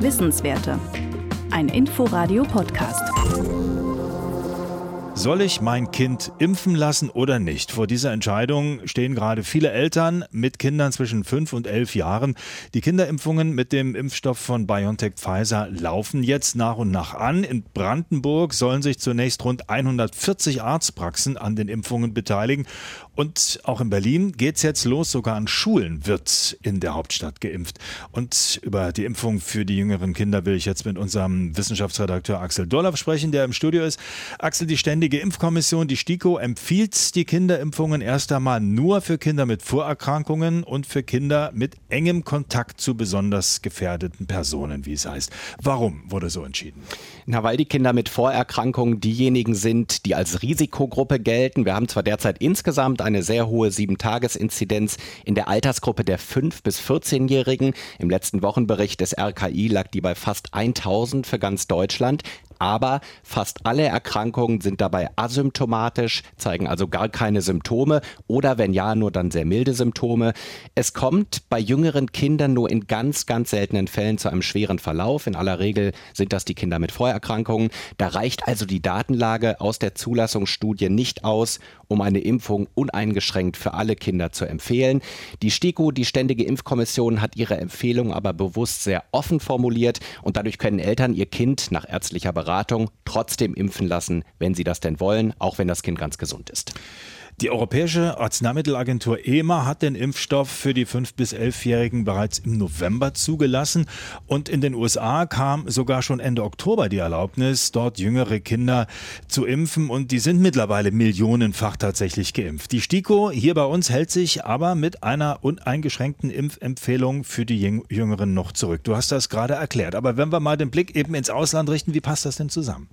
Wissenswerte. Ein Inforadio-Podcast. Soll ich mein Kind impfen lassen oder nicht? Vor dieser Entscheidung stehen gerade viele Eltern mit Kindern zwischen fünf und elf Jahren. Die Kinderimpfungen mit dem Impfstoff von BioNTech Pfizer laufen jetzt nach und nach an. In Brandenburg sollen sich zunächst rund 140 Arztpraxen an den Impfungen beteiligen. Und auch in Berlin geht es jetzt los. Sogar an Schulen wird in der Hauptstadt geimpft. Und über die Impfung für die jüngeren Kinder will ich jetzt mit unserem Wissenschaftsredakteur Axel Dorlaff sprechen, der im Studio ist. Axel, die Ständige Impfkommission, die STIKO, empfiehlt die Kinderimpfungen erst einmal nur für Kinder mit Vorerkrankungen und für Kinder mit engem Kontakt zu besonders gefährdeten Personen, wie es heißt. Warum wurde so entschieden? Na, weil die Kinder mit Vorerkrankungen diejenigen sind, die als Risikogruppe gelten. Wir haben zwar derzeit insgesamt eine sehr hohe Sieben-Tages-Inzidenz in der Altersgruppe der 5- bis 14-Jährigen. Im letzten Wochenbericht des RKI lag die bei fast 1000 für ganz Deutschland aber fast alle Erkrankungen sind dabei asymptomatisch, zeigen also gar keine Symptome oder wenn ja, nur dann sehr milde Symptome. Es kommt bei jüngeren Kindern nur in ganz, ganz seltenen Fällen zu einem schweren Verlauf. In aller Regel sind das die Kinder mit Vorerkrankungen. Da reicht also die Datenlage aus der Zulassungsstudie nicht aus, um eine Impfung uneingeschränkt für alle Kinder zu empfehlen. Die STIKO, die Ständige Impfkommission, hat ihre Empfehlung aber bewusst sehr offen formuliert und dadurch können Eltern ihr Kind nach ärztlicher Beratung trotzdem impfen lassen, wenn sie das denn wollen, auch wenn das Kind ganz gesund ist. Die Europäische Arzneimittelagentur EMA hat den Impfstoff für die 5- bis 11-Jährigen bereits im November zugelassen und in den USA kam sogar schon Ende Oktober die Erlaubnis, dort jüngere Kinder zu impfen und die sind mittlerweile millionenfach tatsächlich geimpft. Die STIKO hier bei uns hält sich aber mit einer uneingeschränkten Impfempfehlung für die Jüngeren noch zurück. Du hast das gerade erklärt, aber wenn wir mal den Blick eben ins Ausland richten, wie passt das denn zusammen?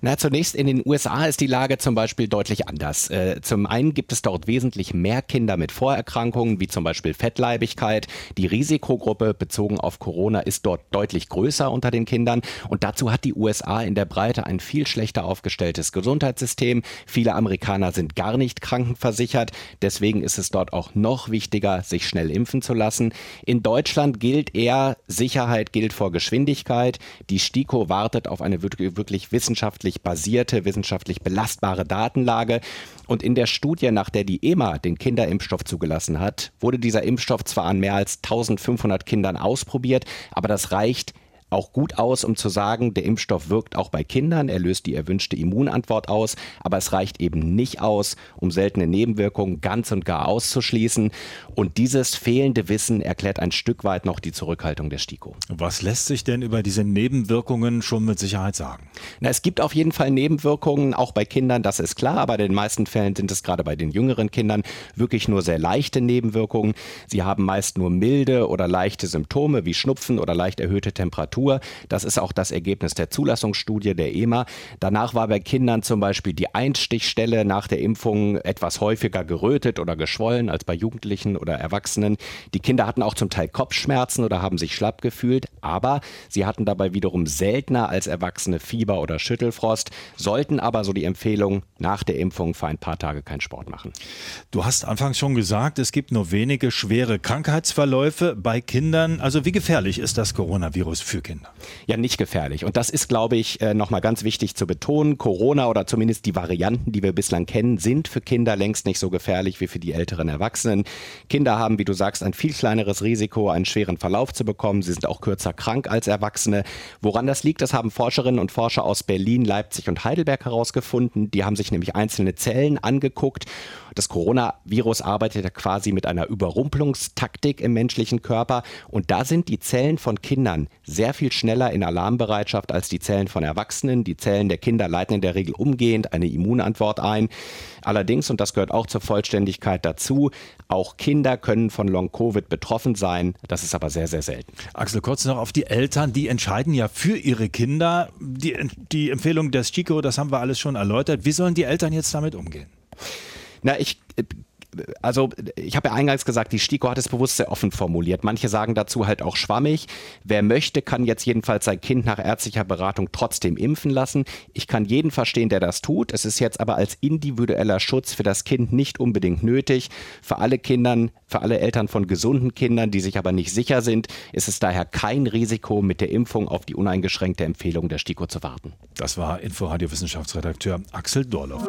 Na, zunächst in den USA ist die Lage zum Beispiel deutlich anders. Äh, zum einen gibt es dort wesentlich mehr Kinder mit Vorerkrankungen, wie zum Beispiel Fettleibigkeit. Die Risikogruppe bezogen auf Corona ist dort deutlich größer unter den Kindern. Und dazu hat die USA in der Breite ein viel schlechter aufgestelltes Gesundheitssystem. Viele Amerikaner sind gar nicht krankenversichert. Deswegen ist es dort auch noch wichtiger, sich schnell impfen zu lassen. In Deutschland gilt eher, Sicherheit gilt vor Geschwindigkeit. Die STIKO wartet auf eine wirklich wissenschaftlich basierte, wissenschaftlich belastbare Datenlage. Und in der Studie, nach der die EMA den Kinderimpfstoff zugelassen hat, wurde dieser Impfstoff zwar an mehr als 1500 Kindern ausprobiert, aber das reicht auch gut aus, um zu sagen, der Impfstoff wirkt auch bei Kindern, er löst die erwünschte Immunantwort aus, aber es reicht eben nicht aus, um seltene Nebenwirkungen ganz und gar auszuschließen. Und dieses fehlende Wissen erklärt ein Stück weit noch die Zurückhaltung der STIKO. Was lässt sich denn über diese Nebenwirkungen schon mit Sicherheit sagen? Na, es gibt auf jeden Fall Nebenwirkungen, auch bei Kindern, das ist klar, aber in den meisten Fällen sind es gerade bei den jüngeren Kindern wirklich nur sehr leichte Nebenwirkungen. Sie haben meist nur milde oder leichte Symptome wie Schnupfen oder leicht erhöhte Temperatur. Temperatur. Das ist auch das Ergebnis der Zulassungsstudie der EMA. Danach war bei Kindern zum Beispiel die Einstichstelle nach der Impfung etwas häufiger gerötet oder geschwollen als bei Jugendlichen oder Erwachsenen. Die Kinder hatten auch zum Teil Kopfschmerzen oder haben sich schlapp gefühlt, aber sie hatten dabei wiederum seltener als Erwachsene Fieber oder Schüttelfrost, sollten aber, so die Empfehlung, nach der Impfung für ein paar Tage keinen Sport machen. Du hast anfangs schon gesagt, es gibt nur wenige schwere Krankheitsverläufe bei Kindern. Also wie gefährlich ist das Coronavirus für Kinder? Kinder. Ja, nicht gefährlich. Und das ist, glaube ich, äh, nochmal ganz wichtig zu betonen. Corona oder zumindest die Varianten, die wir bislang kennen, sind für Kinder längst nicht so gefährlich wie für die älteren Erwachsenen. Kinder haben, wie du sagst, ein viel kleineres Risiko, einen schweren Verlauf zu bekommen. Sie sind auch kürzer krank als Erwachsene. Woran das liegt, das haben Forscherinnen und Forscher aus Berlin, Leipzig und Heidelberg herausgefunden. Die haben sich nämlich einzelne Zellen angeguckt das Coronavirus arbeitet ja quasi mit einer Überrumpelungstaktik im menschlichen Körper und da sind die Zellen von Kindern sehr viel schneller in Alarmbereitschaft als die Zellen von Erwachsenen. Die Zellen der Kinder leiten in der Regel umgehend eine Immunantwort ein. Allerdings, und das gehört auch zur Vollständigkeit dazu, auch Kinder können von Long-Covid betroffen sein. Das ist aber sehr, sehr selten. Axel, kurz noch auf die Eltern. Die entscheiden ja für ihre Kinder. Die, die Empfehlung des Chico, das haben wir alles schon erläutert. Wie sollen die Eltern jetzt damit umgehen? Na, ich also ich habe ja eingangs gesagt, die STIKO hat es bewusst sehr offen formuliert. Manche sagen dazu halt auch schwammig. Wer möchte, kann jetzt jedenfalls sein Kind nach ärztlicher Beratung trotzdem impfen lassen. Ich kann jeden verstehen, der das tut. Es ist jetzt aber als individueller Schutz für das Kind nicht unbedingt nötig. Für alle Kindern, für alle Eltern von gesunden Kindern, die sich aber nicht sicher sind, ist es daher kein Risiko, mit der Impfung auf die uneingeschränkte Empfehlung der STIKO zu warten. Das war Inforadio-Wissenschaftsredakteur Axel Dorloff.